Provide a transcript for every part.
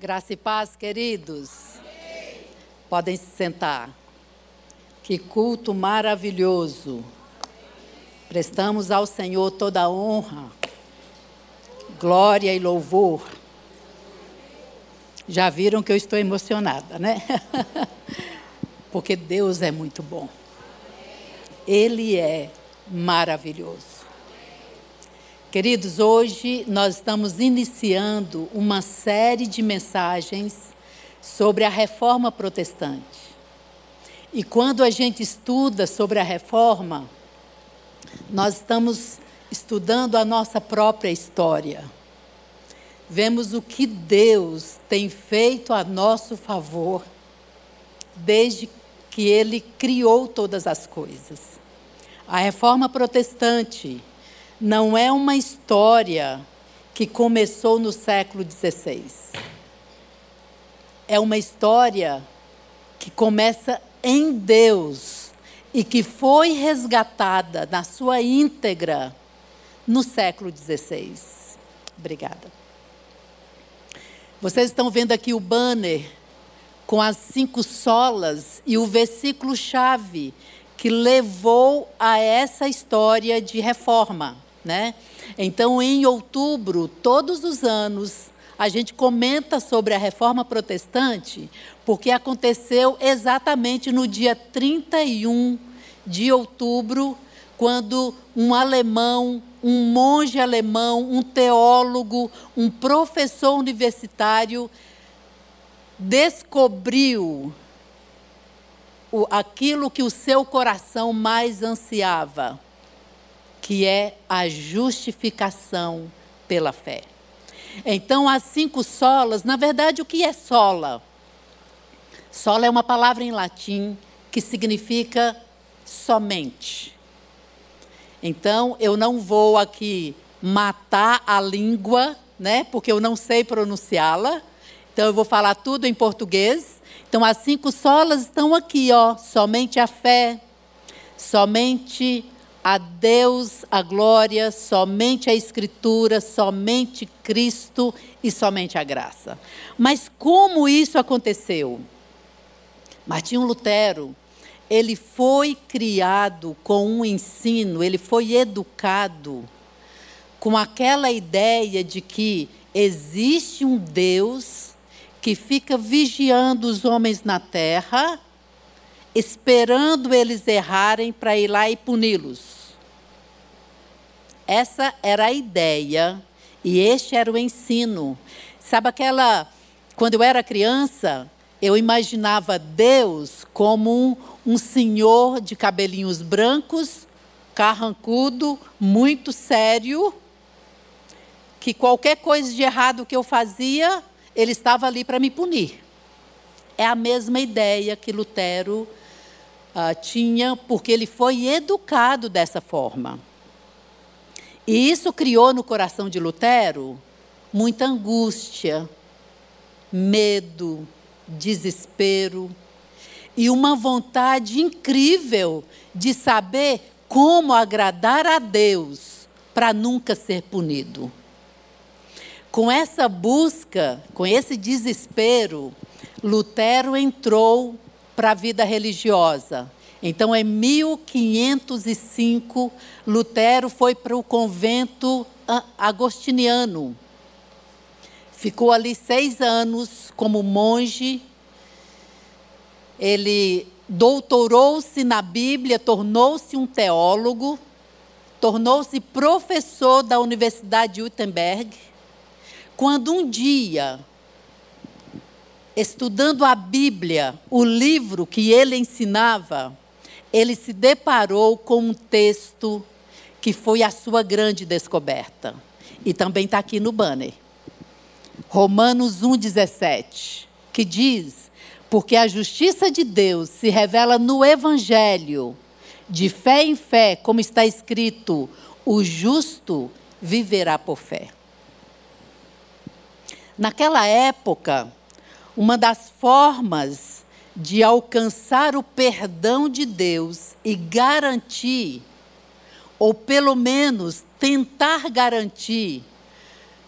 Graça e paz, queridos. Podem se sentar. Que culto maravilhoso. Prestamos ao Senhor toda a honra, glória e louvor. Já viram que eu estou emocionada, né? Porque Deus é muito bom. Ele é maravilhoso. Queridos, hoje nós estamos iniciando uma série de mensagens sobre a reforma protestante. E quando a gente estuda sobre a reforma, nós estamos estudando a nossa própria história. Vemos o que Deus tem feito a nosso favor desde que Ele criou todas as coisas. A reforma protestante não é uma história que começou no século XVI. É uma história que começa em Deus e que foi resgatada na sua íntegra no século XVI. Obrigada. Vocês estão vendo aqui o banner com as cinco solas e o versículo-chave que levou a essa história de reforma. Né? Então, em outubro, todos os anos, a gente comenta sobre a reforma protestante, porque aconteceu exatamente no dia 31 de outubro, quando um alemão, um monge alemão, um teólogo, um professor universitário descobriu aquilo que o seu coração mais ansiava que é a justificação pela fé. Então, as cinco solas, na verdade, o que é sola? Sola é uma palavra em latim que significa somente. Então, eu não vou aqui matar a língua, né, porque eu não sei pronunciá-la. Então, eu vou falar tudo em português. Então, as cinco solas estão aqui, ó, somente a fé, somente a Deus a glória, somente a Escritura, somente Cristo e somente a graça. Mas como isso aconteceu? Martinho Lutero, ele foi criado com um ensino, ele foi educado com aquela ideia de que existe um Deus que fica vigiando os homens na terra esperando eles errarem para ir lá e puni-los. Essa era a ideia e este era o ensino. Sabe aquela. Quando eu era criança, eu imaginava Deus como um, um senhor de cabelinhos brancos, carrancudo, muito sério, que qualquer coisa de errado que eu fazia, ele estava ali para me punir. É a mesma ideia que Lutero uh, tinha, porque ele foi educado dessa forma. E isso criou no coração de Lutero muita angústia, medo, desespero e uma vontade incrível de saber como agradar a Deus para nunca ser punido. Com essa busca, com esse desespero, Lutero entrou para a vida religiosa. Então, em 1505, Lutero foi para o convento agostiniano. Ficou ali seis anos como monge. Ele doutorou-se na Bíblia, tornou-se um teólogo, tornou-se professor da Universidade de Wittenberg. Quando um dia estudando a Bíblia, o livro que ele ensinava, ele se deparou com um texto que foi a sua grande descoberta. E também está aqui no banner. Romanos 1,17, que diz: Porque a justiça de Deus se revela no Evangelho, de fé em fé, como está escrito: o justo viverá por fé. Naquela época, uma das formas de alcançar o perdão de Deus e garantir, ou pelo menos tentar garantir,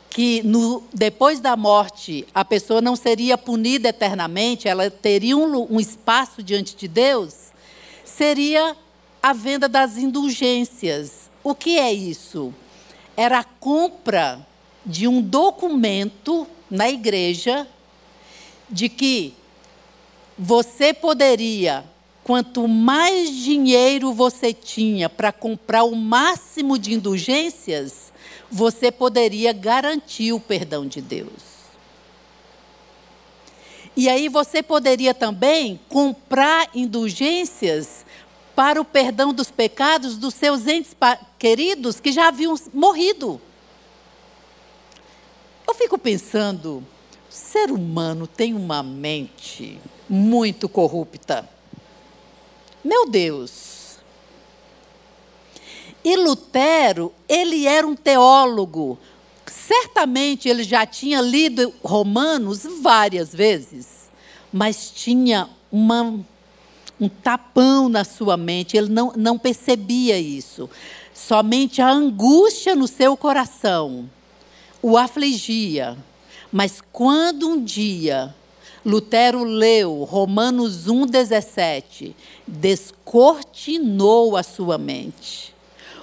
que no, depois da morte a pessoa não seria punida eternamente, ela teria um, um espaço diante de Deus, seria a venda das indulgências. O que é isso? Era a compra de um documento na igreja de que você poderia, quanto mais dinheiro você tinha para comprar o máximo de indulgências, você poderia garantir o perdão de Deus. E aí você poderia também comprar indulgências para o perdão dos pecados dos seus entes queridos que já haviam morrido. Eu fico pensando, ser humano tem uma mente muito corrupta. Meu Deus. E Lutero, ele era um teólogo. Certamente ele já tinha lido Romanos várias vezes, mas tinha uma, um tapão na sua mente, ele não, não percebia isso. Somente a angústia no seu coração o afligia. Mas quando um dia Lutero leu Romanos 1,17, descortinou a sua mente.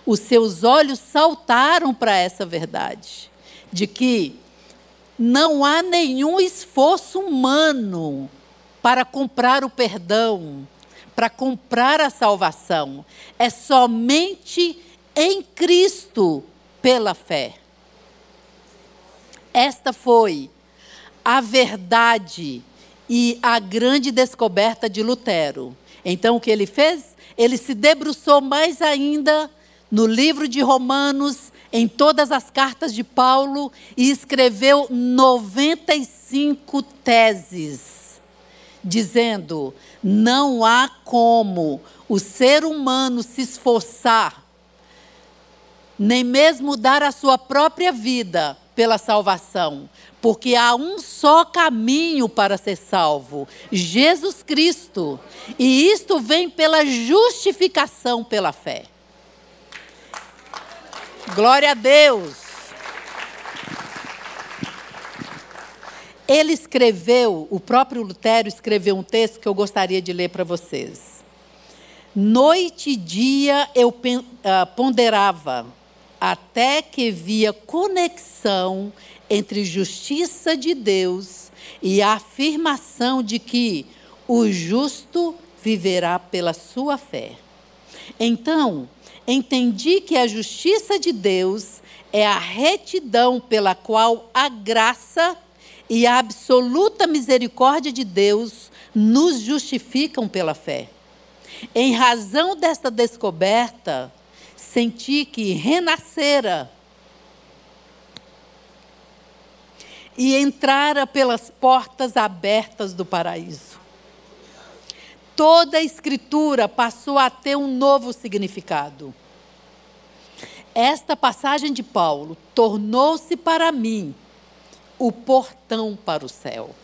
Os seus olhos saltaram para essa verdade, de que não há nenhum esforço humano para comprar o perdão, para comprar a salvação. É somente em Cristo pela fé. Esta foi a verdade e a grande descoberta de Lutero. Então, o que ele fez? Ele se debruçou mais ainda no livro de Romanos, em todas as cartas de Paulo, e escreveu 95 teses, dizendo: não há como o ser humano se esforçar, nem mesmo dar a sua própria vida pela salvação, porque há um só caminho para ser salvo: Jesus Cristo. E isto vem pela justificação pela fé. Glória a Deus. Ele escreveu, o próprio Lutero escreveu um texto que eu gostaria de ler para vocês. Noite e dia eu ah, ponderava até que via conexão entre justiça de Deus e a afirmação de que o justo viverá pela sua fé. Então, entendi que a justiça de Deus é a retidão pela qual a graça e a absoluta misericórdia de Deus nos justificam pela fé. Em razão desta descoberta, senti que renascera e entrara pelas portas abertas do paraíso. Toda a escritura passou a ter um novo significado. Esta passagem de Paulo tornou-se para mim o portão para o céu.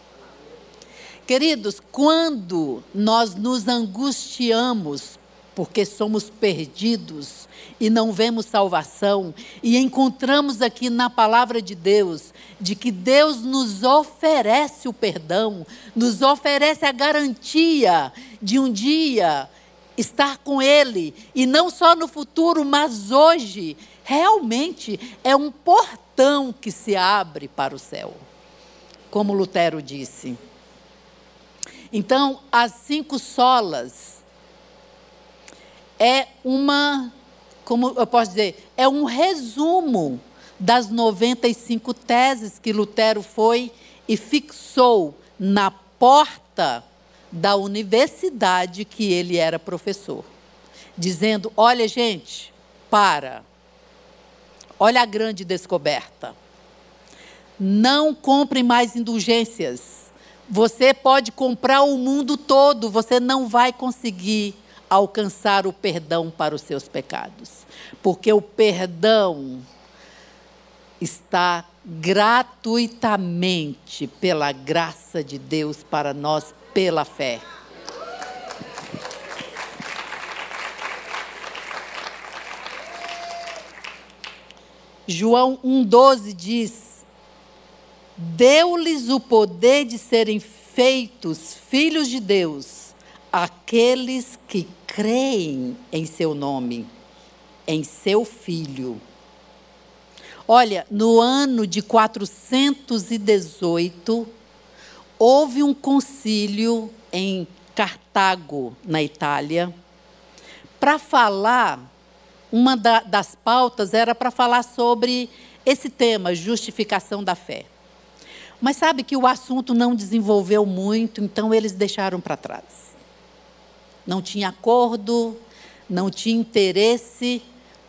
Queridos, quando nós nos angustiamos porque somos perdidos e não vemos salvação, e encontramos aqui na palavra de Deus de que Deus nos oferece o perdão, nos oferece a garantia de um dia estar com Ele, e não só no futuro, mas hoje, realmente é um portão que se abre para o céu, como Lutero disse. Então, as cinco solas é uma, como eu posso dizer, é um resumo das 95 teses que Lutero foi e fixou na porta da universidade que ele era professor, dizendo: olha, gente, para. Olha a grande descoberta. Não compre mais indulgências. Você pode comprar o mundo todo, você não vai conseguir alcançar o perdão para os seus pecados. Porque o perdão está gratuitamente pela graça de Deus para nós pela fé. João 1,12 diz: deu-lhes o poder de serem feitos filhos de Deus, aqueles que creem em seu nome, em seu filho. Olha, no ano de 418, houve um concílio em Cartago, na Itália, para falar, uma da, das pautas era para falar sobre esse tema, justificação da fé. Mas sabe que o assunto não desenvolveu muito, então eles deixaram para trás. Não tinha acordo, não tinha interesse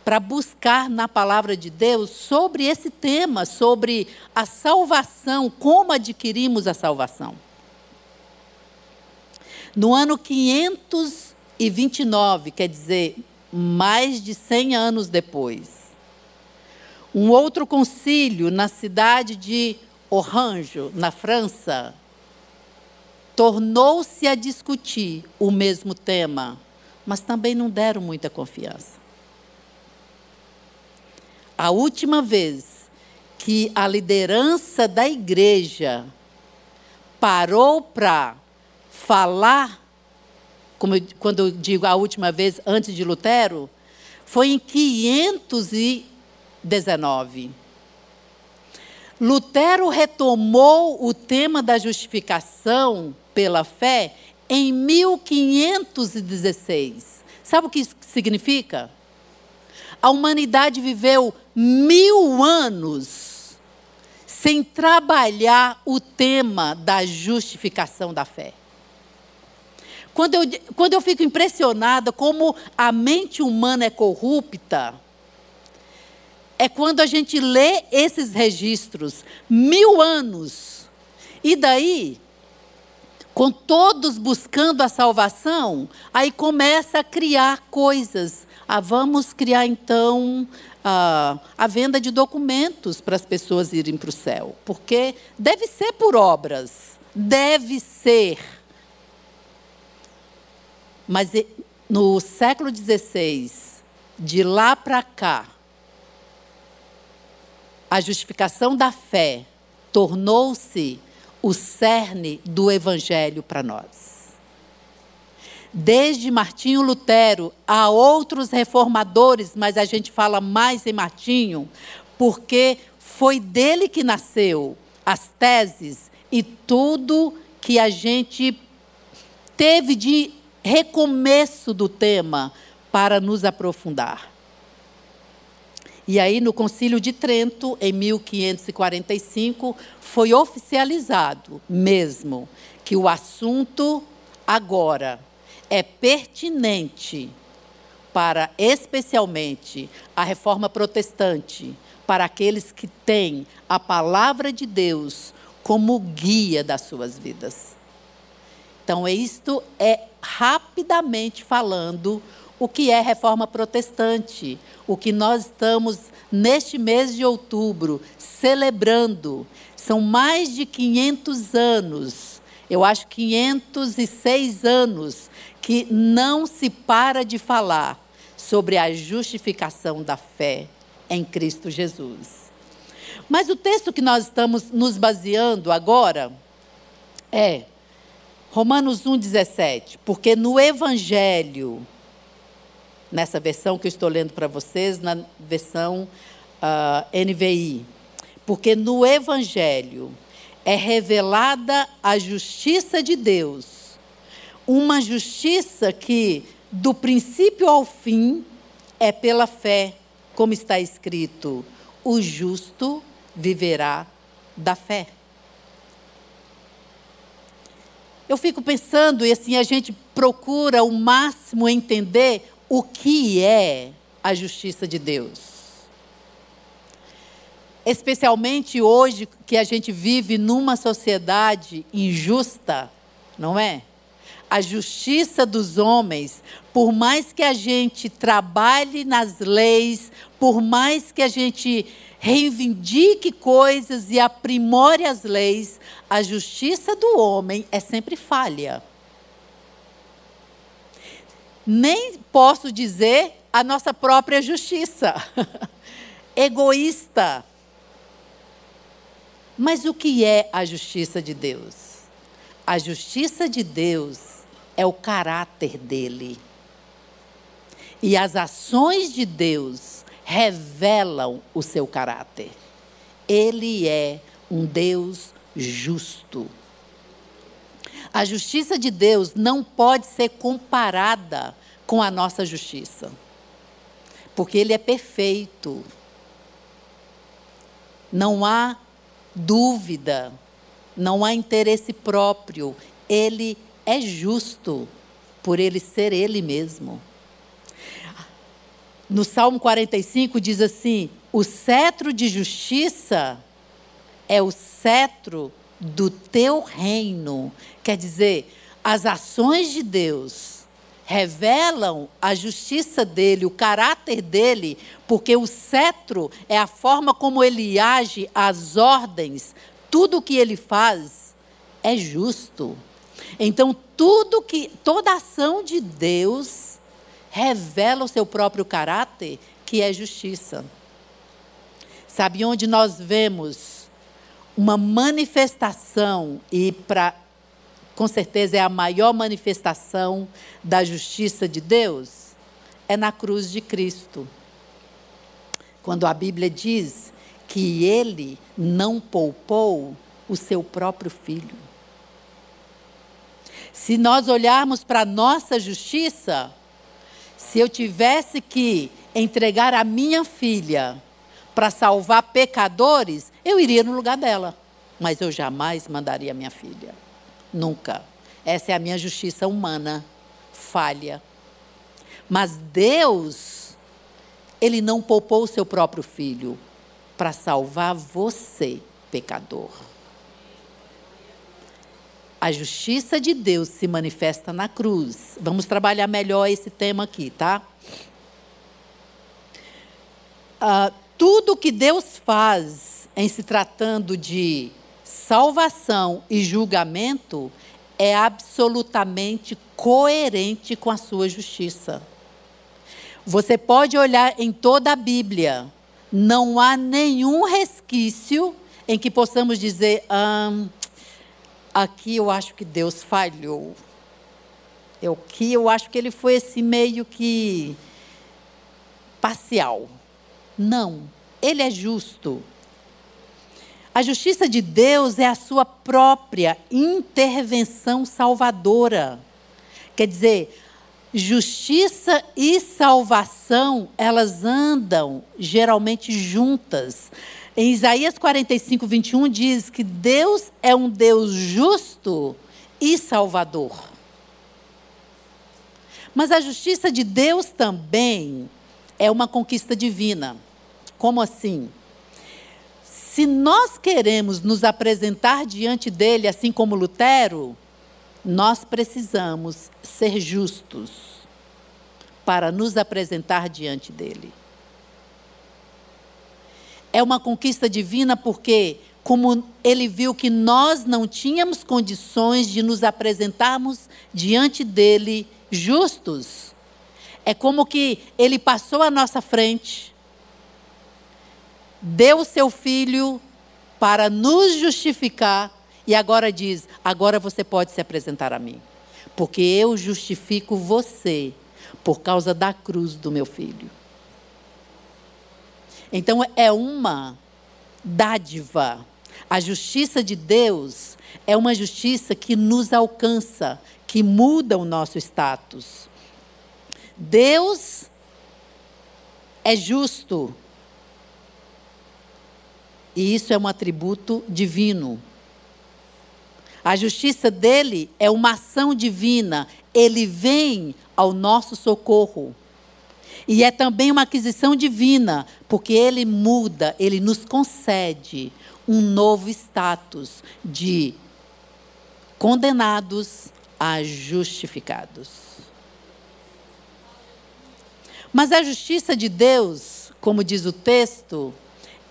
para buscar na palavra de Deus sobre esse tema, sobre a salvação, como adquirimos a salvação. No ano 529, quer dizer, mais de 100 anos depois, um outro concílio na cidade de Orange, na França, tornou-se a discutir o mesmo tema, mas também não deram muita confiança a última vez que a liderança da igreja parou para falar, como eu, quando eu digo a última vez antes de Lutero, foi em 519. Lutero retomou o tema da justificação pela fé em 1516. Sabe o que isso significa? A humanidade viveu mil anos sem trabalhar o tema da justificação da fé. Quando eu, quando eu fico impressionada como a mente humana é corrupta, é quando a gente lê esses registros, mil anos, e daí, com todos buscando a salvação, aí começa a criar coisas ah, vamos criar então a venda de documentos para as pessoas irem para o céu. Porque deve ser por obras. Deve ser. Mas no século XVI, de lá para cá, a justificação da fé tornou-se o cerne do evangelho para nós. Desde Martinho Lutero a outros reformadores, mas a gente fala mais em Martinho, porque foi dele que nasceu as teses e tudo que a gente teve de recomeço do tema para nos aprofundar. E aí, no Concílio de Trento, em 1545, foi oficializado mesmo que o assunto agora é pertinente para, especialmente, a reforma protestante, para aqueles que têm a palavra de Deus como guia das suas vidas. Então, isto é rapidamente falando o que é reforma protestante, o que nós estamos neste mês de outubro celebrando. São mais de 500 anos, eu acho 506 anos que não se para de falar sobre a justificação da fé em Cristo Jesus. Mas o texto que nós estamos nos baseando agora é Romanos 1,17. Porque no Evangelho, nessa versão que estou lendo para vocês, na versão uh, ah, NVI, porque no Evangelho é revelada a justiça de Deus uma justiça que, do princípio ao fim, é pela fé, como está escrito: o justo viverá da fé. Eu fico pensando, e assim a gente procura o máximo entender o que é a justiça de Deus. Especialmente hoje que a gente vive numa sociedade injusta, não é? a justiça dos homens, por mais que a gente trabalhe nas leis, por mais que a gente reivindique coisas e aprimore as leis, a justiça do homem é sempre falha. Nem posso dizer a nossa própria justiça. Egoísta. Mas o que é a justiça de Deus? A justiça de Deus é o caráter dele. E as ações de Deus revelam o seu caráter. Ele é um Deus justo. A justiça de Deus não pode ser comparada com a nossa justiça, porque Ele é perfeito. Não há dúvida, não há interesse próprio. Ele é justo por ele ser ele mesmo. No Salmo 45 diz assim: O cetro de justiça é o cetro do teu reino. Quer dizer, as ações de Deus revelam a justiça dele, o caráter dele, porque o cetro é a forma como ele age, as ordens, tudo o que ele faz é justo. Então, tudo que toda ação de Deus revela o seu próprio caráter, que é justiça. Sabe onde nós vemos uma manifestação e para com certeza é a maior manifestação da justiça de Deus, é na cruz de Cristo. Quando a Bíblia diz que ele não poupou o seu próprio filho. Se nós olharmos para a nossa justiça, se eu tivesse que entregar a minha filha para salvar pecadores, eu iria no lugar dela. Mas eu jamais mandaria minha filha. Nunca. Essa é a minha justiça humana, falha. Mas Deus, Ele não poupou o seu próprio filho para salvar você, pecador. A justiça de Deus se manifesta na cruz. Vamos trabalhar melhor esse tema aqui, tá? Ah, tudo que Deus faz em se tratando de salvação e julgamento é absolutamente coerente com a sua justiça. Você pode olhar em toda a Bíblia, não há nenhum resquício em que possamos dizer: ah, aqui eu acho que Deus falhou. Aqui eu acho que ele foi esse meio que parcial. Não, ele é justo. A justiça de Deus é a sua própria intervenção salvadora. Quer dizer, justiça e salvação, elas andam geralmente juntas. Em Isaías 45, 21 diz que Deus é um Deus justo e salvador. Mas a justiça de Deus também é uma conquista divina. Como assim? Se nós queremos nos apresentar diante dele, assim como Lutero, nós precisamos ser justos para nos apresentar diante dele. É uma conquista divina porque, como ele viu que nós não tínhamos condições de nos apresentarmos diante dele justos, é como que ele passou à nossa frente deu o seu filho para nos justificar e agora diz: agora você pode se apresentar a mim, porque eu justifico você por causa da cruz do meu filho. Então é uma dádiva. A justiça de Deus é uma justiça que nos alcança, que muda o nosso status. Deus é justo e isso é um atributo divino. A justiça dele é uma ação divina. Ele vem ao nosso socorro. E é também uma aquisição divina, porque ele muda, ele nos concede um novo status de condenados a justificados. Mas a justiça de Deus, como diz o texto,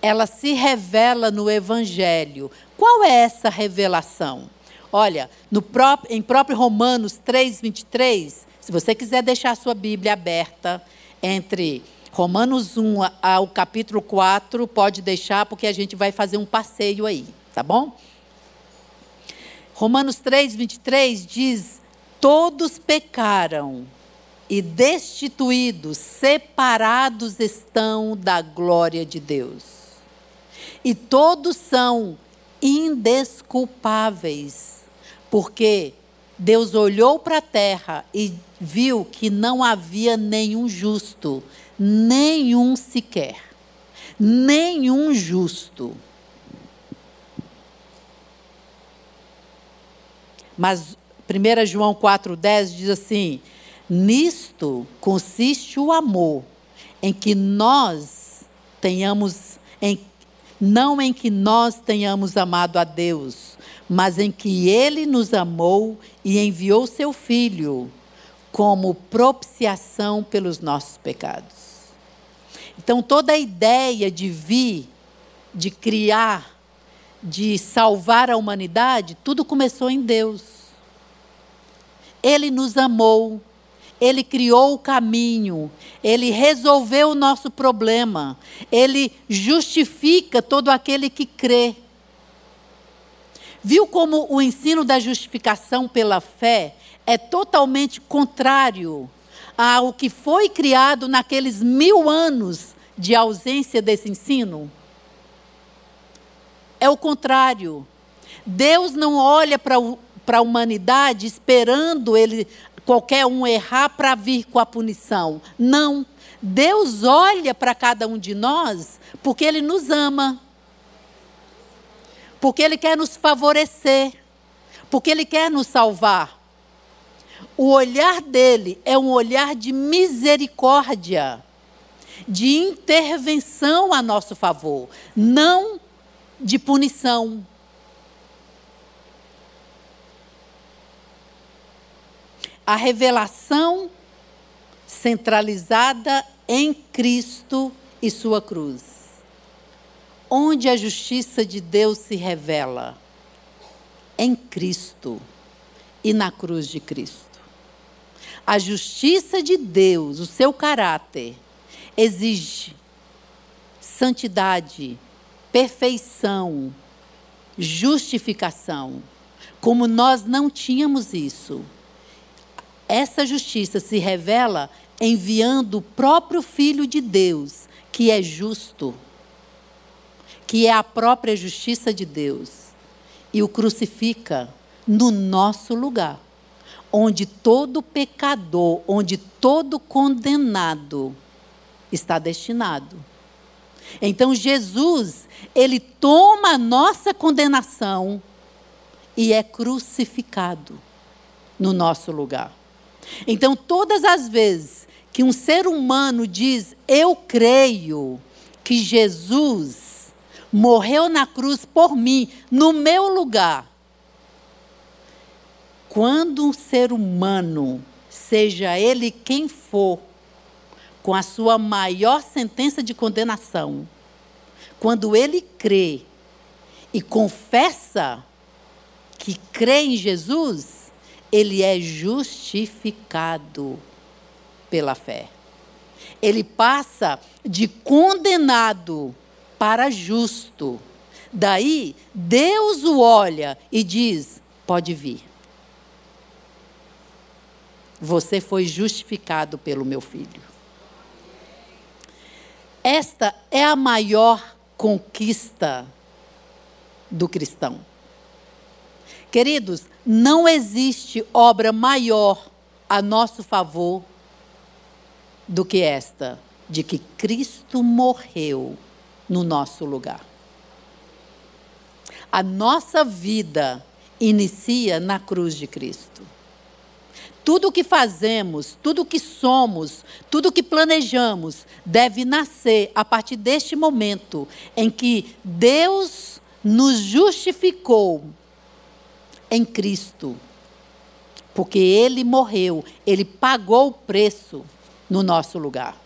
ela se revela no Evangelho. Qual é essa revelação? Olha, próprio, em próprio Romanos 3, 23, se você quiser deixar a sua Bíblia aberta entre Romanos 1 ao capítulo 4, pode deixar, porque a gente vai fazer um passeio aí. tá bom? Romanos 3, 23 diz: Todos pecaram e destituídos, separados estão da glória de Deus. E todos são indesculpáveis, porque Deus olhou para a terra e viu que não havia nenhum justo, nenhum sequer. Nenhum justo. Mas 1 João 4,10 diz assim: Nisto consiste o amor, em que nós tenhamos, em, não em que nós tenhamos amado a Deus, mas em que Ele nos amou e enviou seu Filho como propiciação pelos nossos pecados. Então, toda a ideia de vir, de criar, de salvar a humanidade, tudo começou em Deus. Ele nos amou, ele criou o caminho, ele resolveu o nosso problema, ele justifica todo aquele que crê. Viu como o ensino da justificação pela fé é totalmente contrário ao que foi criado naqueles mil anos de ausência desse ensino? É o contrário. Deus não olha para a humanidade esperando ele, qualquer um errar para vir com a punição. Não. Deus olha para cada um de nós porque Ele nos ama. Porque Ele quer nos favorecer. Porque Ele quer nos salvar. O olhar dele é um olhar de misericórdia, de intervenção a nosso favor, não de punição. A revelação centralizada em Cristo e sua cruz. Onde a justiça de Deus se revela? Em Cristo e na cruz de Cristo. A justiça de Deus, o seu caráter, exige santidade, perfeição, justificação. Como nós não tínhamos isso, essa justiça se revela enviando o próprio Filho de Deus, que é justo, que é a própria justiça de Deus, e o crucifica no nosso lugar, onde todo pecador, onde todo condenado está destinado. Então Jesus, ele toma a nossa condenação e é crucificado no nosso lugar. Então, todas as vezes que um ser humano diz, eu creio que Jesus morreu na cruz por mim, no meu lugar. Quando um ser humano, seja ele quem for, com a sua maior sentença de condenação, quando ele crê e confessa que crê em Jesus, ele é justificado pela fé. Ele passa de condenado para justo. Daí, Deus o olha e diz: pode vir. Você foi justificado pelo meu filho. Esta é a maior conquista do cristão. Queridos, não existe obra maior a nosso favor do que esta, de que Cristo morreu no nosso lugar. A nossa vida inicia na cruz de Cristo. Tudo o que fazemos, tudo o que somos, tudo o que planejamos deve nascer a partir deste momento em que Deus nos justificou em Cristo. Porque Ele morreu, Ele pagou o preço no nosso lugar.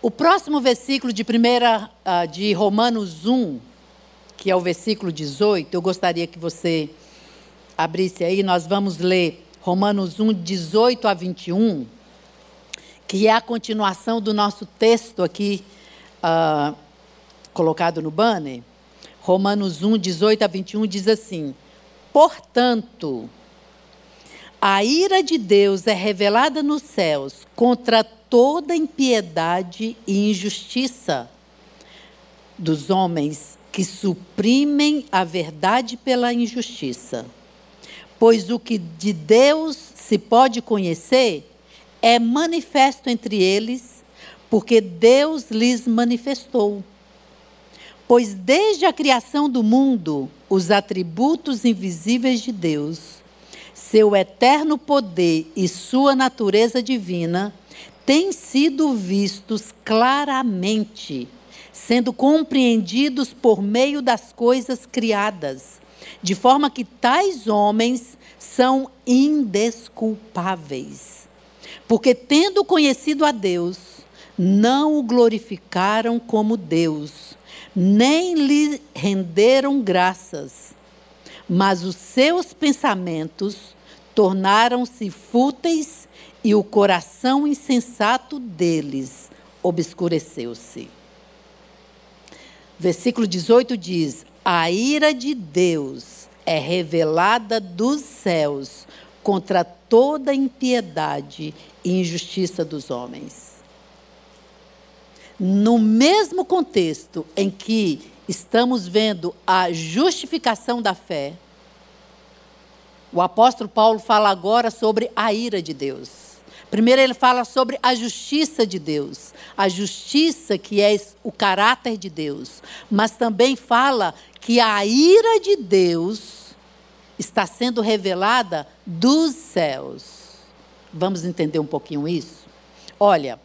O próximo versículo de primeira ah, de Romanos 1 que é o versículo 18, eu gostaria que você abrisse aí, nós vamos ler Romanos 1, 18 a 21, que é a continuação do nosso texto aqui, uh, colocado no banner. Romanos 1, 18 a 21 diz assim: Portanto, a ira de Deus é revelada nos céus contra toda impiedade e injustiça dos homens que suprimem a verdade pela injustiça. Pois o que de Deus se pode conhecer é manifesto entre eles, porque Deus lhes manifestou. Pois desde a criação do mundo, os atributos invisíveis de Deus, seu eterno poder e sua natureza divina, têm sido vistos claramente sendo compreendidos por meio das coisas criadas, de forma que tais homens são indesculpáveis. Porque, tendo conhecido a Deus, não o glorificaram como Deus, nem lhe renderam graças, mas os seus pensamentos tornaram-se fúteis e o coração insensato deles obscureceu-se. Versículo 18 diz: A ira de Deus é revelada dos céus contra toda impiedade e injustiça dos homens. No mesmo contexto em que estamos vendo a justificação da fé, o apóstolo Paulo fala agora sobre a ira de Deus. Primeiro, ele fala sobre a justiça de Deus, a justiça que é o caráter de Deus, mas também fala que a ira de Deus está sendo revelada dos céus. Vamos entender um pouquinho isso? Olha,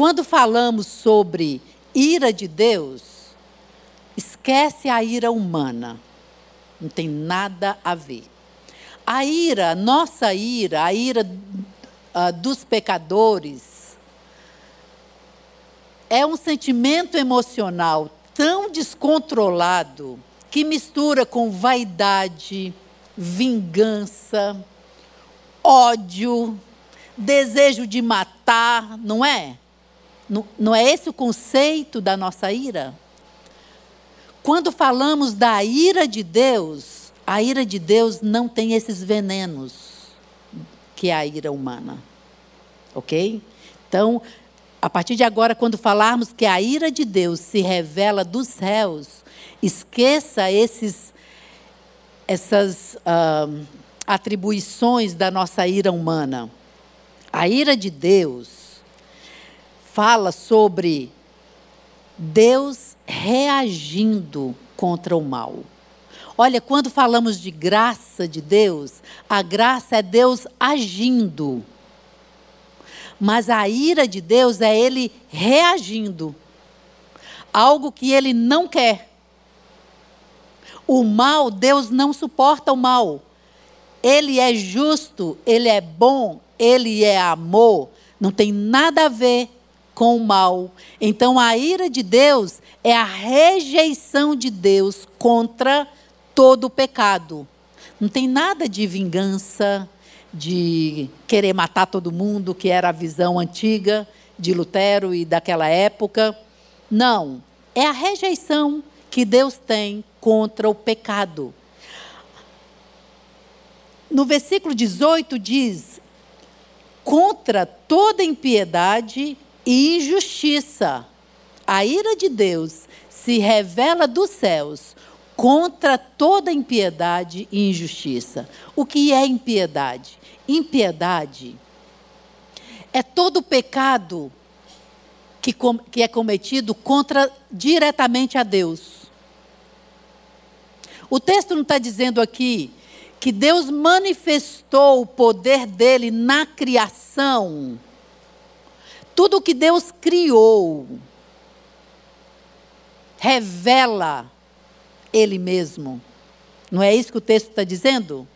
quando falamos sobre ira de Deus, esquece a ira humana. Não tem nada a ver. A ira, nossa ira, a ira uh, dos pecadores é um sentimento emocional tão descontrolado que mistura com vaidade, vingança, ódio, desejo de matar, não é? Não, é esse o conceito da nossa ira? Quando falamos da ira de Deus, a ira de Deus não tem esses venenos que é a ira humana. Ok? Então, a partir de agora, quando falarmos que a ira de Deus se revela dos céus, esqueça esses, essas uh, atribuições da nossa ira humana. A ira de Deus fala sobre Deus reagindo contra o mal. Olha, quando falamos de graça de Deus, a graça é Deus agindo. Mas a ira de Deus é Ele reagindo. Algo que Ele não quer. O mal, Deus não suporta o mal. Ele é justo, Ele é bom, Ele é amor. Não tem nada a ver com o mal. Então a ira de Deus é a rejeição de Deus contra todo o pecado. Não tem nada de vingança, de querer matar todo mundo, que era a visão antiga de Lutero e daquela época. Não. É a rejeição que Deus tem contra o pecado. No versículo 18 diz: contra toda impiedade e injustiça. A ira de Deus se revela dos céus contra toda impiedade e injustiça. O que é impiedade? Impiedade é todo pecado que, com, que é cometido contra diretamente a Deus. O texto não está dizendo aqui que Deus manifestou o poder dele na criação. Tudo que Deus criou revela ele mesmo. Não é isso que o texto está dizendo?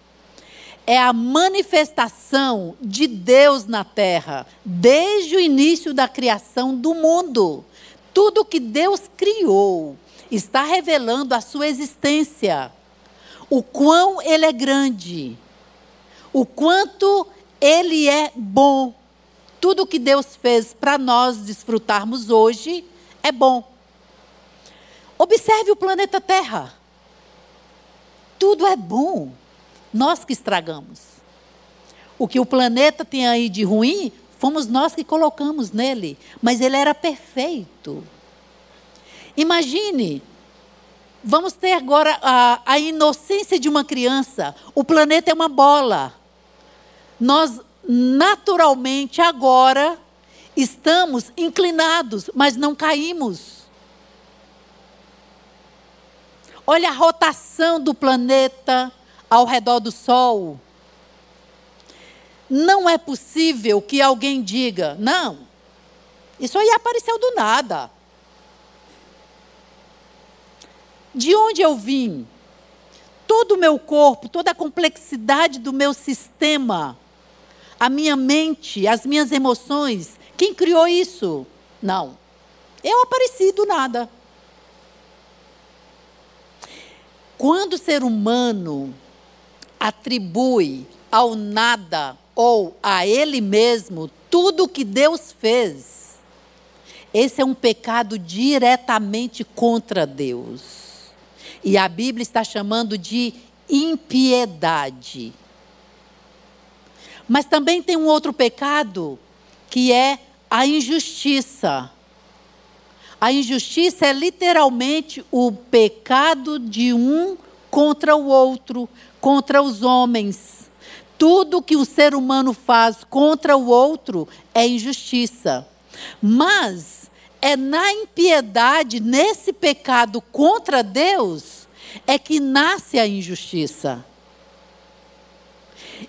É a manifestação de Deus na terra, desde o início da criação do mundo. Tudo que Deus criou está revelando a sua existência. O quão ele é grande, o quanto ele é bom. Tudo que Deus fez para nós desfrutarmos hoje é bom. Observe o planeta Terra. Tudo é bom. Nós que estragamos. O que o planeta tem aí de ruim, fomos nós que colocamos nele. Mas ele era perfeito. Imagine, vamos ter agora a, a inocência de uma criança. O planeta é uma bola. Nós, naturalmente, agora, estamos inclinados, mas não caímos. Olha a rotação do planeta ao redor do Sol. Não é possível que alguém diga, não, isso aí apareceu do nada. De onde eu vim? Todo o meu corpo, toda a complexidade do meu sistema, a minha mente, as minhas emoções, quem criou isso? Não. Eu apareci do nada. Quando o ser humano atribui ao nada ou a ele mesmo tudo o que Deus fez, esse é um pecado diretamente contra Deus. E a Bíblia está chamando de impiedade. Mas também tem um outro pecado, que é a injustiça. A injustiça é literalmente o pecado de um contra o outro, contra os homens. Tudo que o ser humano faz contra o outro é injustiça. Mas é na impiedade, nesse pecado contra Deus, é que nasce a injustiça.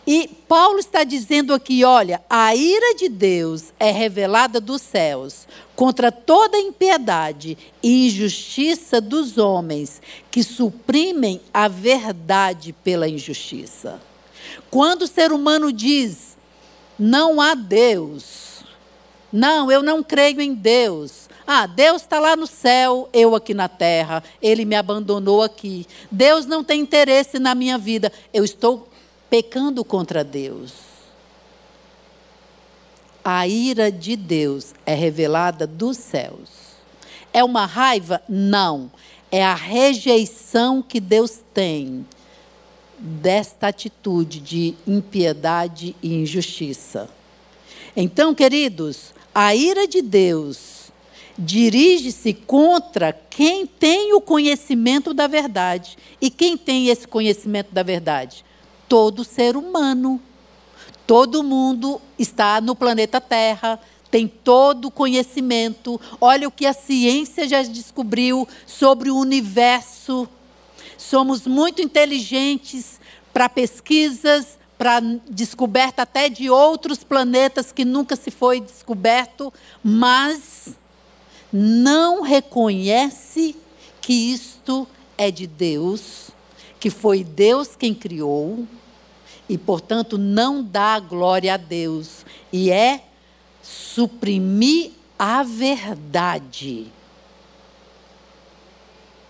E Paulo está dizendo aqui: olha, a ira de Deus é revelada dos céus contra toda impiedade e injustiça dos homens que suprimem a verdade pela injustiça. Quando o ser humano diz, não há Deus, não, eu não creio em Deus. Ah, Deus está lá no céu, eu aqui na terra, Ele me abandonou aqui. Deus não tem interesse na minha vida. Eu estou pecando contra Deus. A ira de Deus é revelada dos céus. É uma raiva? Não. É a rejeição que Deus tem desta atitude de impiedade e injustiça. Então, queridos, a ira de Deus dirige-se contra quem tem o conhecimento da verdade. E quem tem esse conhecimento da verdade? Todo ser humano. Todo mundo está no planeta Terra, tem todo o conhecimento. Olha o que a ciência já descobriu sobre o universo. Somos muito inteligentes para pesquisas, para descoberta até de outros planetas que nunca se foi descoberto, mas não reconhece que isto é de Deus, que foi Deus quem criou e, portanto, não dá glória a Deus, e é suprimir a verdade.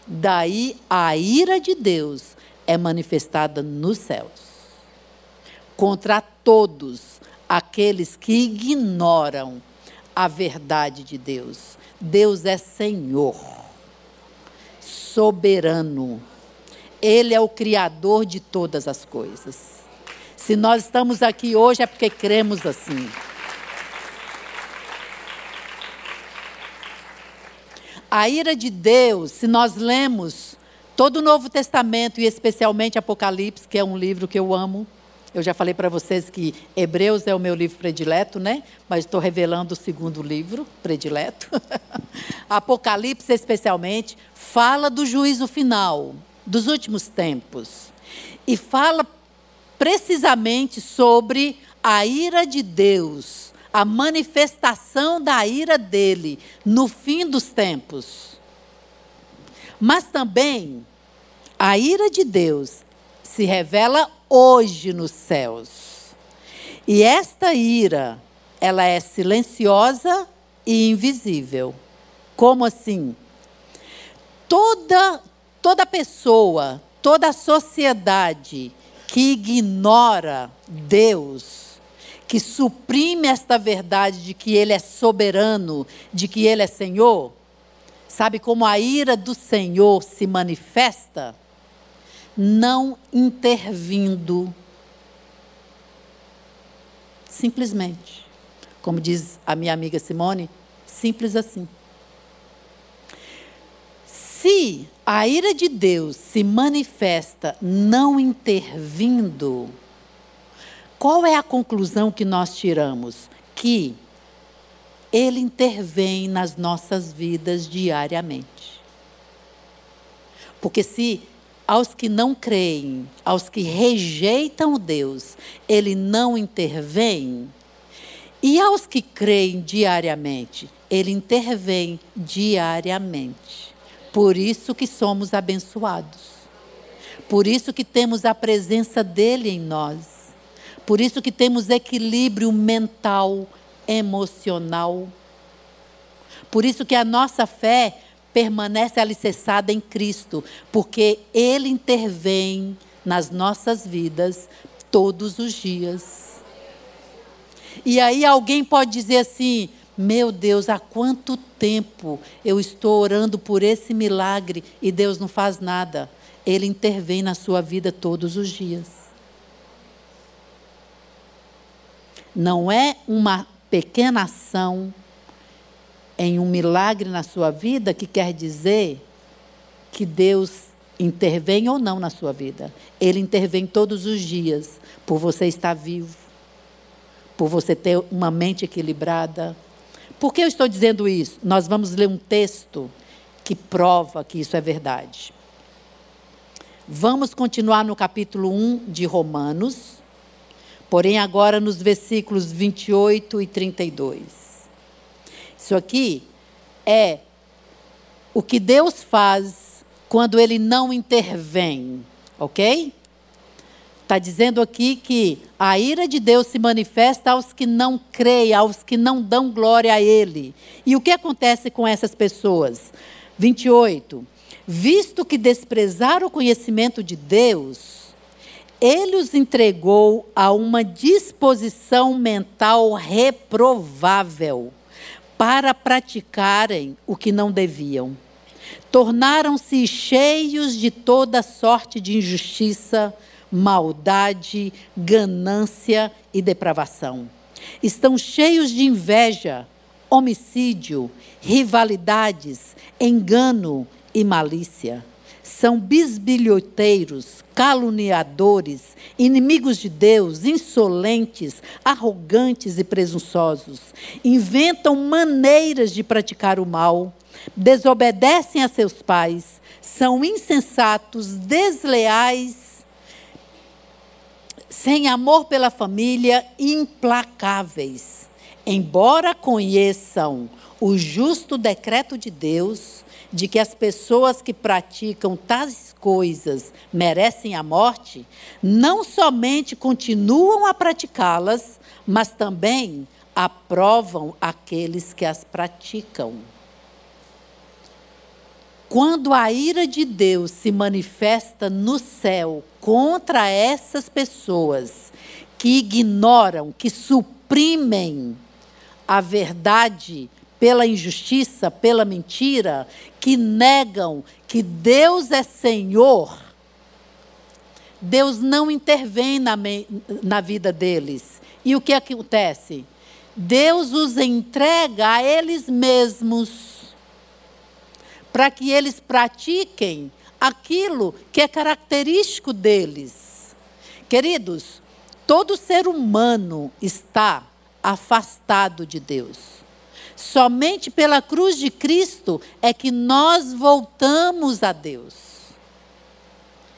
Daí a ira de Deus é manifestada nos céus contra todos aqueles que ignoram a verdade de Deus. Deus é Senhor, soberano. Ele é o Criador de todas as coisas. Se nós estamos aqui hoje é porque cremos assim. A ira de Deus, se nós lemos todo o Novo Testamento e especialmente Apocalipse, que é um livro que eu amo. Eu já falei para vocês que Hebreus é o meu livro predileto, né? Mas estou revelando o segundo livro predileto. Apocalipse, especialmente, fala do juízo final, dos últimos tempos. E fala precisamente sobre a ira de Deus, a manifestação da ira dele no fim dos tempos. Mas também a ira de Deus se revela hoje nos céus. E esta ira, ela é silenciosa e invisível. Como assim? Toda toda pessoa, toda sociedade que ignora Deus, que suprime esta verdade de que Ele é soberano, de que Ele é Senhor? Sabe como a ira do Senhor se manifesta? Não intervindo. Simplesmente. Como diz a minha amiga Simone, simples assim. Se a ira de Deus se manifesta não intervindo, qual é a conclusão que nós tiramos? Que Ele intervém nas nossas vidas diariamente. Porque se aos que não creem, aos que rejeitam Deus, Ele não intervém, e aos que creem diariamente, Ele intervém diariamente. Por isso que somos abençoados. Por isso que temos a presença dele em nós. Por isso que temos equilíbrio mental, emocional. Por isso que a nossa fé permanece alicerçada em Cristo, porque Ele intervém nas nossas vidas todos os dias. E aí alguém pode dizer assim: meu Deus, há quanto tempo eu estou orando por esse milagre e Deus não faz nada? Ele intervém na sua vida todos os dias. Não é uma pequena ação em um milagre na sua vida que quer dizer que Deus intervém ou não na sua vida. Ele intervém todos os dias por você estar vivo, por você ter uma mente equilibrada. Por que eu estou dizendo isso? Nós vamos ler um texto que prova que isso é verdade. Vamos continuar no capítulo 1 de Romanos. Porém, agora nos versículos 28 e 32. Isso aqui é o que Deus faz quando Ele não intervém, ok? Está dizendo aqui que a ira de Deus se manifesta aos que não creem, aos que não dão glória a Ele. E o que acontece com essas pessoas? 28. Visto que desprezaram o conhecimento de Deus, ele os entregou a uma disposição mental reprovável para praticarem o que não deviam. Tornaram-se cheios de toda sorte de injustiça, maldade, ganância e depravação. Estão cheios de inveja, homicídio, rivalidades, engano e malícia são bisbilhoteiros, caluniadores, inimigos de Deus, insolentes, arrogantes e presunçosos. Inventam maneiras de praticar o mal, desobedecem a seus pais, são insensatos, desleais, sem amor pela família, implacáveis. Embora conheçam o justo decreto de Deus, de que as pessoas que praticam tais coisas merecem a morte, não somente continuam a praticá-las, mas também aprovam aqueles que as praticam. Quando a ira de Deus se manifesta no céu contra essas pessoas que ignoram, que suprimem a verdade pela injustiça, pela mentira, que negam que Deus é Senhor, Deus não intervém na, na vida deles. E o que acontece? Deus os entrega a eles mesmos, para que eles pratiquem aquilo que é característico deles. Queridos, todo ser humano está afastado de Deus. Somente pela cruz de Cristo é que nós voltamos a Deus.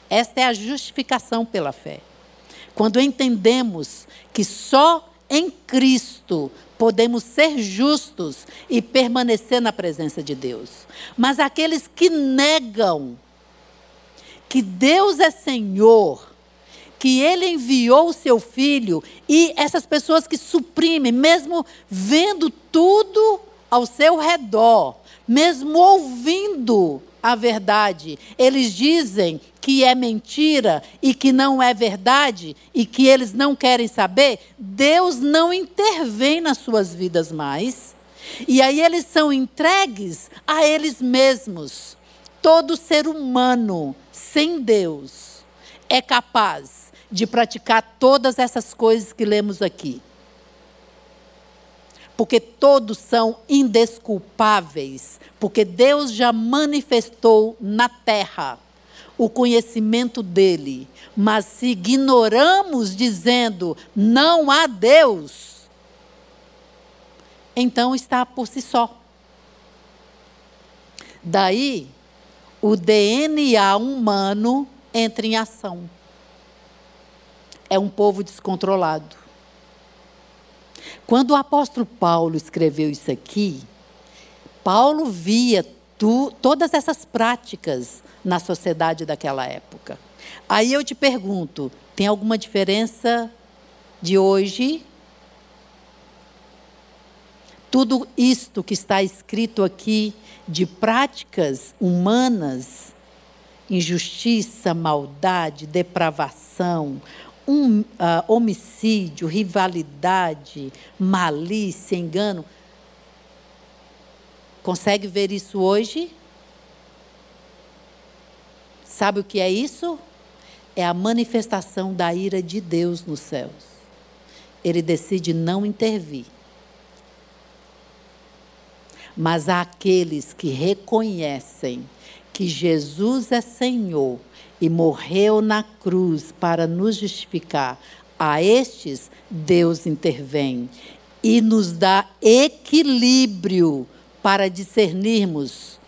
Esta é a justificação pela fé. Quando entendemos que só em Cristo podemos ser justos e permanecer na presença de Deus. Mas aqueles que negam que Deus é Senhor, que ele enviou o seu filho e essas pessoas que suprimem, mesmo vendo tudo ao seu redor, mesmo ouvindo a verdade. Eles dizem que é mentira e que não é verdade e que eles não querem saber. Deus não intervém nas suas vidas mais. E aí eles são entregues a eles mesmos. Todo ser humano sem Deus é capaz de praticar todas essas coisas que lemos aqui porque todos são indesculpáveis, porque Deus já manifestou na terra o conhecimento dele. Mas se ignoramos dizendo não há Deus, então está por si só. Daí o DNA humano entra em ação. É um povo descontrolado. Quando o apóstolo Paulo escreveu isso aqui, Paulo via tu, todas essas práticas na sociedade daquela época. Aí eu te pergunto: tem alguma diferença de hoje? Tudo isto que está escrito aqui de práticas humanas, injustiça, maldade, depravação, um, uh, homicídio, rivalidade, malícia, engano. Consegue ver isso hoje? Sabe o que é isso? É a manifestação da ira de Deus nos céus. Ele decide não intervir. Mas há aqueles que reconhecem que Jesus é Senhor e morreu na cruz para nos justificar, a estes Deus intervém e nos dá equilíbrio para discernirmos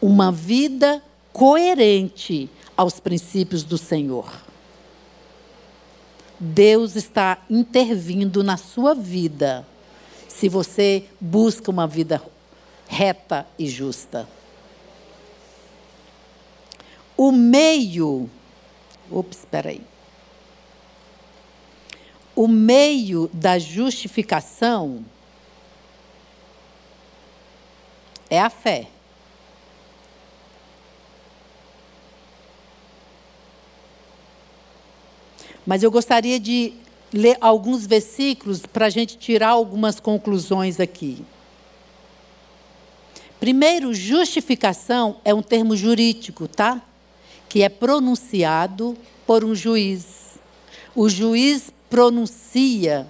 uma vida coerente aos princípios do Senhor. Deus está intervindo na sua vida se você busca uma vida reta e justa. O meio. Ops, espera aí. O meio da justificação é a fé. Mas eu gostaria de ler alguns versículos para a gente tirar algumas conclusões aqui. Primeiro, justificação é um termo jurídico, tá? Que é pronunciado por um juiz. O juiz pronuncia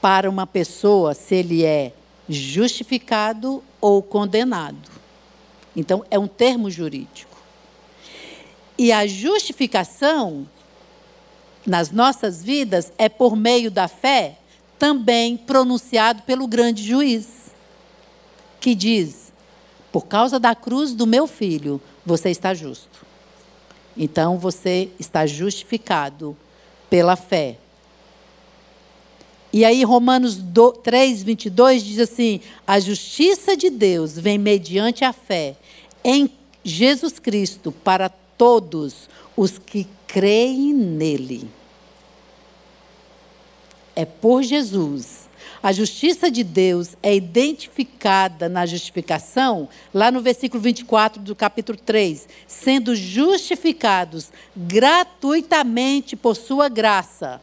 para uma pessoa se ele é justificado ou condenado. Então, é um termo jurídico. E a justificação nas nossas vidas é por meio da fé, também pronunciado pelo grande juiz, que diz: por causa da cruz do meu filho, você está justo. Então você está justificado pela fé. E aí, Romanos 3, 22 diz assim: a justiça de Deus vem mediante a fé em Jesus Cristo para todos os que creem nele. É por Jesus a justiça de Deus é identificada na justificação, lá no versículo 24 do capítulo 3, sendo justificados gratuitamente por sua graça.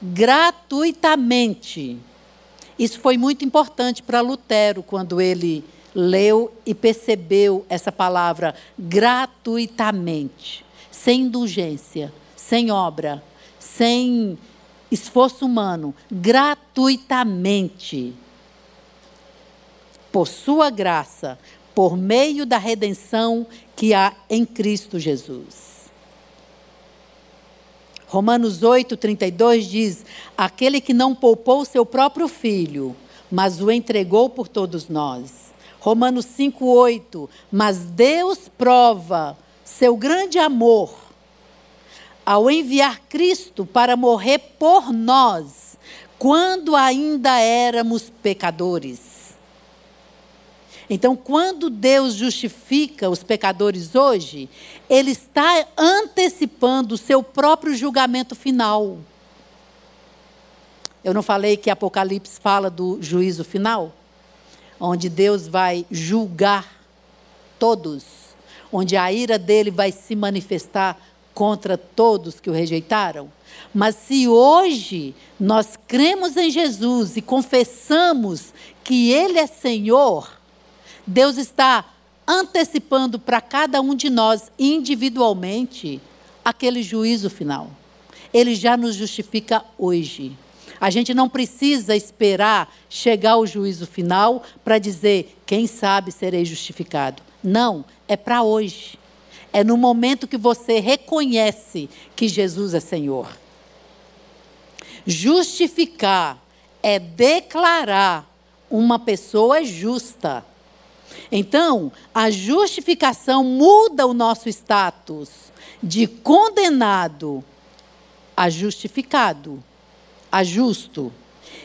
Gratuitamente. Isso foi muito importante para Lutero quando ele leu e percebeu essa palavra gratuitamente, sem indulgência, sem obra, sem esforço humano, gratuitamente, por sua graça, por meio da redenção que há em Cristo Jesus. Romanos 8, 32 diz: Aquele que não poupou seu próprio filho, mas o entregou por todos nós. Romanos 5, 8: Mas Deus prova seu grande amor ao enviar Cristo para morrer por nós, quando ainda éramos pecadores. Então, quando Deus justifica os pecadores hoje, Ele está antecipando o seu próprio julgamento final. Eu não falei que Apocalipse fala do juízo final? Onde Deus vai julgar todos onde a ira dele vai se manifestar contra todos que o rejeitaram. Mas se hoje nós cremos em Jesus e confessamos que Ele é Senhor, Deus está antecipando para cada um de nós individualmente aquele juízo final. Ele já nos justifica hoje. A gente não precisa esperar chegar o juízo final para dizer, quem sabe serei justificado. Não, é para hoje. É no momento que você reconhece que Jesus é Senhor. Justificar é declarar uma pessoa justa. Então, a justificação muda o nosso status de condenado a justificado, a justo.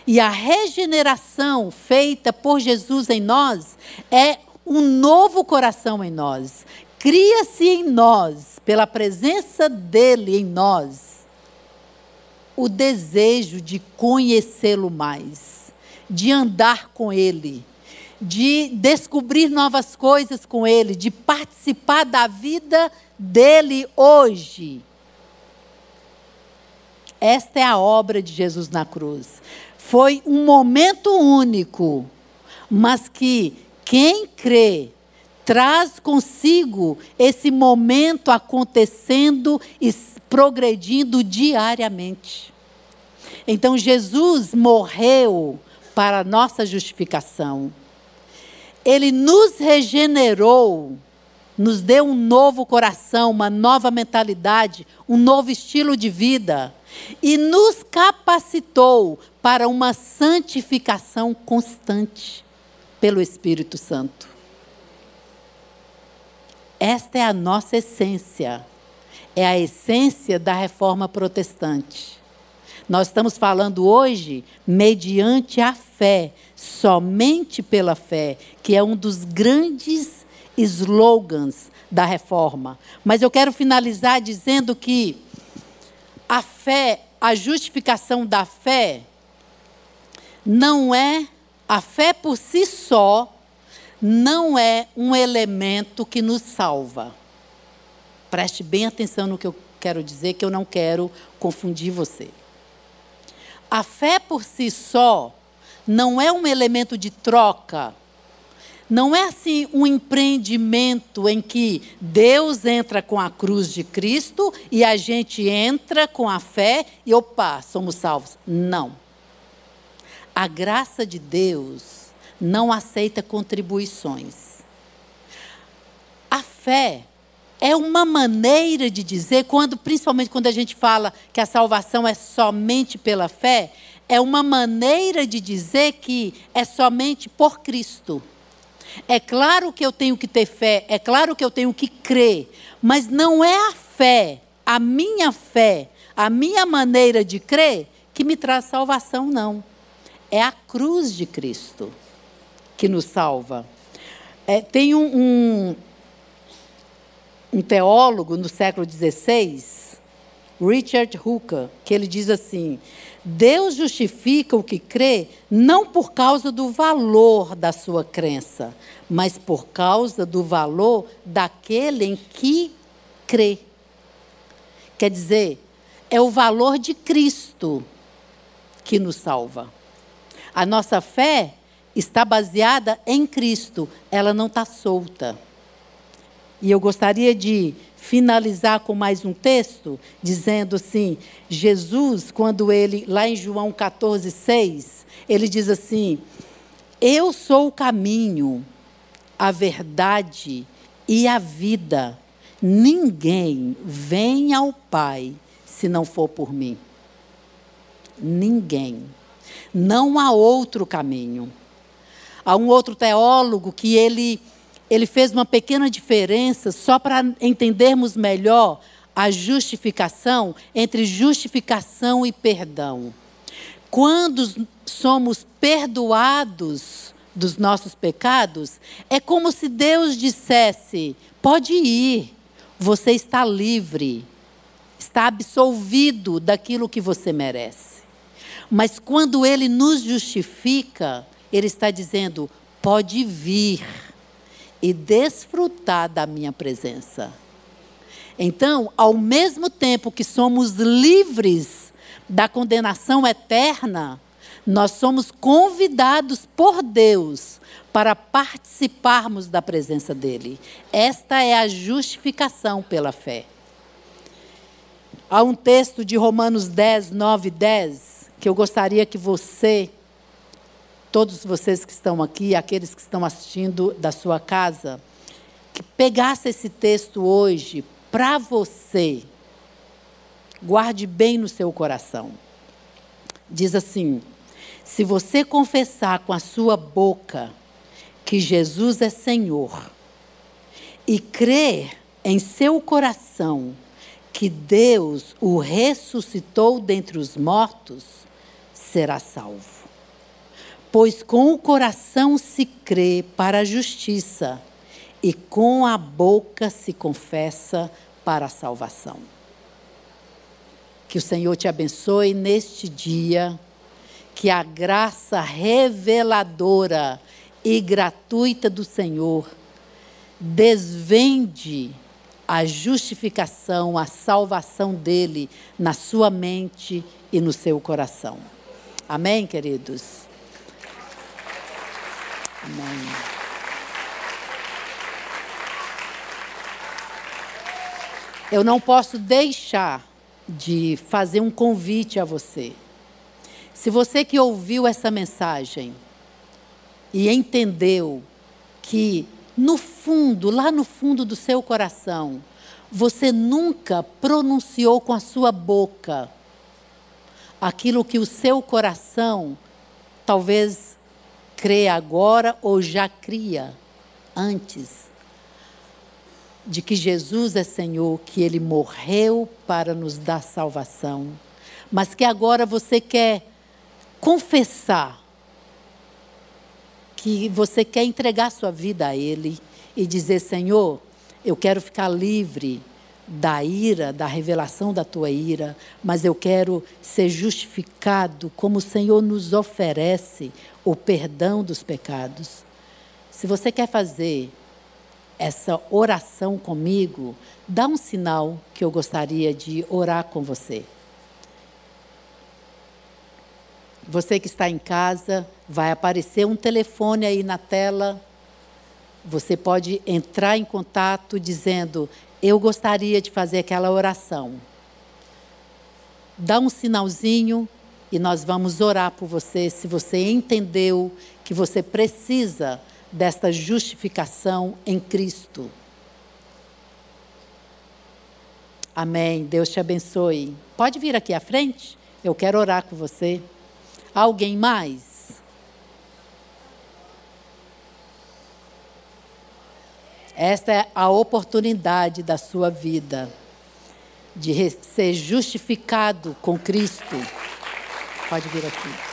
E a regeneração feita por Jesus em nós é um novo coração em nós. Cria-se em nós, pela presença dele em nós, o desejo de conhecê-lo mais, de andar com ele, de descobrir novas coisas com ele, de participar da vida dele hoje. Esta é a obra de Jesus na cruz. Foi um momento único, mas que quem crê traz consigo esse momento acontecendo e progredindo diariamente. Então Jesus morreu para a nossa justificação. Ele nos regenerou nos deu um novo coração, uma nova mentalidade, um novo estilo de vida e nos capacitou para uma santificação constante pelo Espírito Santo. Esta é a nossa essência. É a essência da reforma protestante. Nós estamos falando hoje mediante a fé, somente pela fé, que é um dos grandes slogans da reforma. Mas eu quero finalizar dizendo que a fé, a justificação da fé, não é, a fé por si só, não é um elemento que nos salva. Preste bem atenção no que eu quero dizer, que eu não quero confundir você. A fé por si só não é um elemento de troca não é assim um empreendimento em que Deus entra com a cruz de Cristo e a gente entra com a fé e opa, somos salvos. Não. A graça de Deus não aceita contribuições. A fé é uma maneira de dizer, quando, principalmente quando a gente fala que a salvação é somente pela fé, é uma maneira de dizer que é somente por Cristo. É claro que eu tenho que ter fé, é claro que eu tenho que crer, mas não é a fé, a minha fé, a minha maneira de crer que me traz salvação, não. É a cruz de Cristo que nos salva. É, tem um, um, um teólogo no século XVI, Richard Hooker, que ele diz assim: Deus justifica o que crê não por causa do valor da sua crença, mas por causa do valor daquele em que crê. Quer dizer, é o valor de Cristo que nos salva. A nossa fé está baseada em Cristo, ela não está solta. E eu gostaria de finalizar com mais um texto, dizendo assim: Jesus, quando ele, lá em João 14, 6, ele diz assim: Eu sou o caminho, a verdade e a vida. Ninguém vem ao Pai se não for por mim. Ninguém. Não há outro caminho. Há um outro teólogo que ele ele fez uma pequena diferença só para entendermos melhor a justificação entre justificação e perdão. Quando somos perdoados dos nossos pecados, é como se Deus dissesse: pode ir, você está livre, está absolvido daquilo que você merece. Mas quando Ele nos justifica, Ele está dizendo: pode vir e desfrutar da minha presença. Então, ao mesmo tempo que somos livres da condenação eterna, nós somos convidados por Deus para participarmos da presença dele. Esta é a justificação pela fé. Há um texto de Romanos 10, 9 e 10 que eu gostaria que você, todos vocês que estão aqui, aqueles que estão assistindo da sua casa, que pegasse esse texto hoje para você. Guarde bem no seu coração. Diz assim: se você confessar com a sua boca que Jesus é Senhor e crer em seu coração que Deus o ressuscitou dentre os mortos, será salvo. Pois com o coração se crê para a justiça e com a boca se confessa para a salvação. Que o Senhor te abençoe neste dia, que a graça reveladora e gratuita do Senhor desvende a justificação, a salvação dele na sua mente e no seu coração. Amém, queridos? Amém. Eu não posso deixar de fazer um convite a você. Se você que ouviu essa mensagem, e entendeu que, no fundo, lá no fundo do seu coração, você nunca pronunciou com a sua boca aquilo que o seu coração talvez crê agora ou já cria antes de que Jesus é Senhor, que Ele morreu para nos dar salvação, mas que agora você quer confessar que você quer entregar sua vida a Ele e dizer: Senhor, eu quero ficar livre da ira, da revelação da tua ira, mas eu quero ser justificado como o Senhor nos oferece o perdão dos pecados. Se você quer fazer essa oração comigo, dá um sinal que eu gostaria de orar com você. Você que está em casa, vai aparecer um telefone aí na tela. Você pode entrar em contato dizendo: Eu gostaria de fazer aquela oração. Dá um sinalzinho e nós vamos orar por você se você entendeu que você precisa desta justificação em Cristo. Amém. Deus te abençoe. Pode vir aqui à frente? Eu quero orar com você. Alguém mais? Esta é a oportunidade da sua vida de ser justificado com Cristo. Pode vir aqui.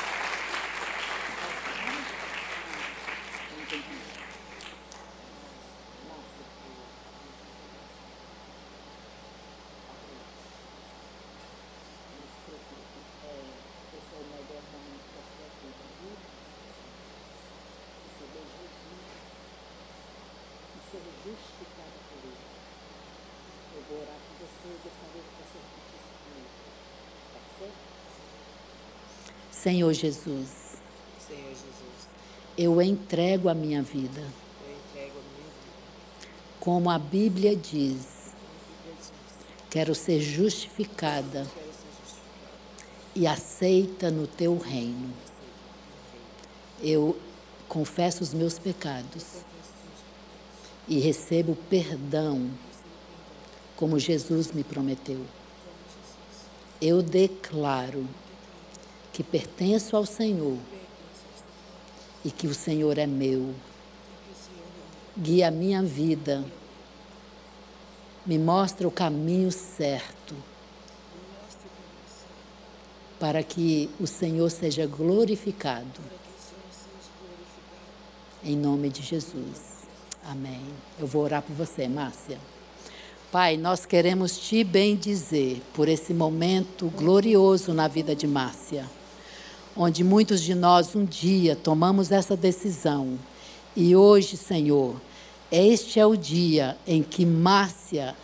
Senhor Jesus. Senhor Jesus. Eu entrego a minha vida. Eu entrego a minha vida. Como a Bíblia diz. Quero ser justificada. E aceita no teu reino. Eu confesso os meus pecados. E recebo perdão. Como Jesus me prometeu. Eu declaro que pertenço ao Senhor e que o Senhor é meu. Guia a minha vida, me mostra o caminho certo para que o Senhor seja glorificado. Em nome de Jesus. Amém. Eu vou orar por você, Márcia. Pai, nós queremos te bendizer por esse momento glorioso na vida de Márcia onde muitos de nós um dia tomamos essa decisão e hoje, Senhor, Este é o dia em que Márcia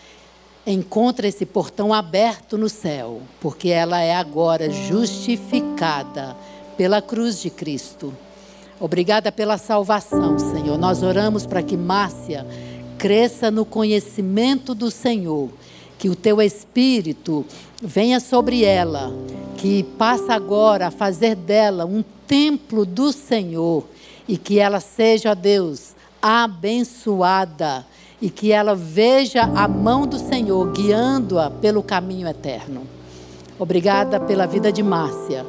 encontra esse portão aberto no céu, porque ela é agora justificada pela cruz de Cristo. Obrigada pela salvação, Senhor. Nós oramos para que Márcia cresça no conhecimento do Senhor, que o teu espírito venha sobre ela, que passa agora a fazer dela um templo do Senhor e que ela seja, Deus, abençoada e que ela veja a mão do Senhor guiando-a pelo caminho eterno. Obrigada pela vida de Márcia,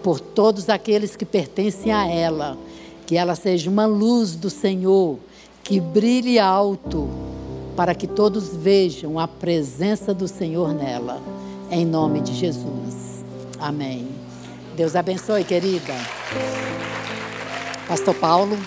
por todos aqueles que pertencem a ela, que ela seja uma luz do Senhor que brilhe alto, para que todos vejam a presença do Senhor nela, em nome de Jesus. Amém. Deus abençoe, querida. Pastor Paulo.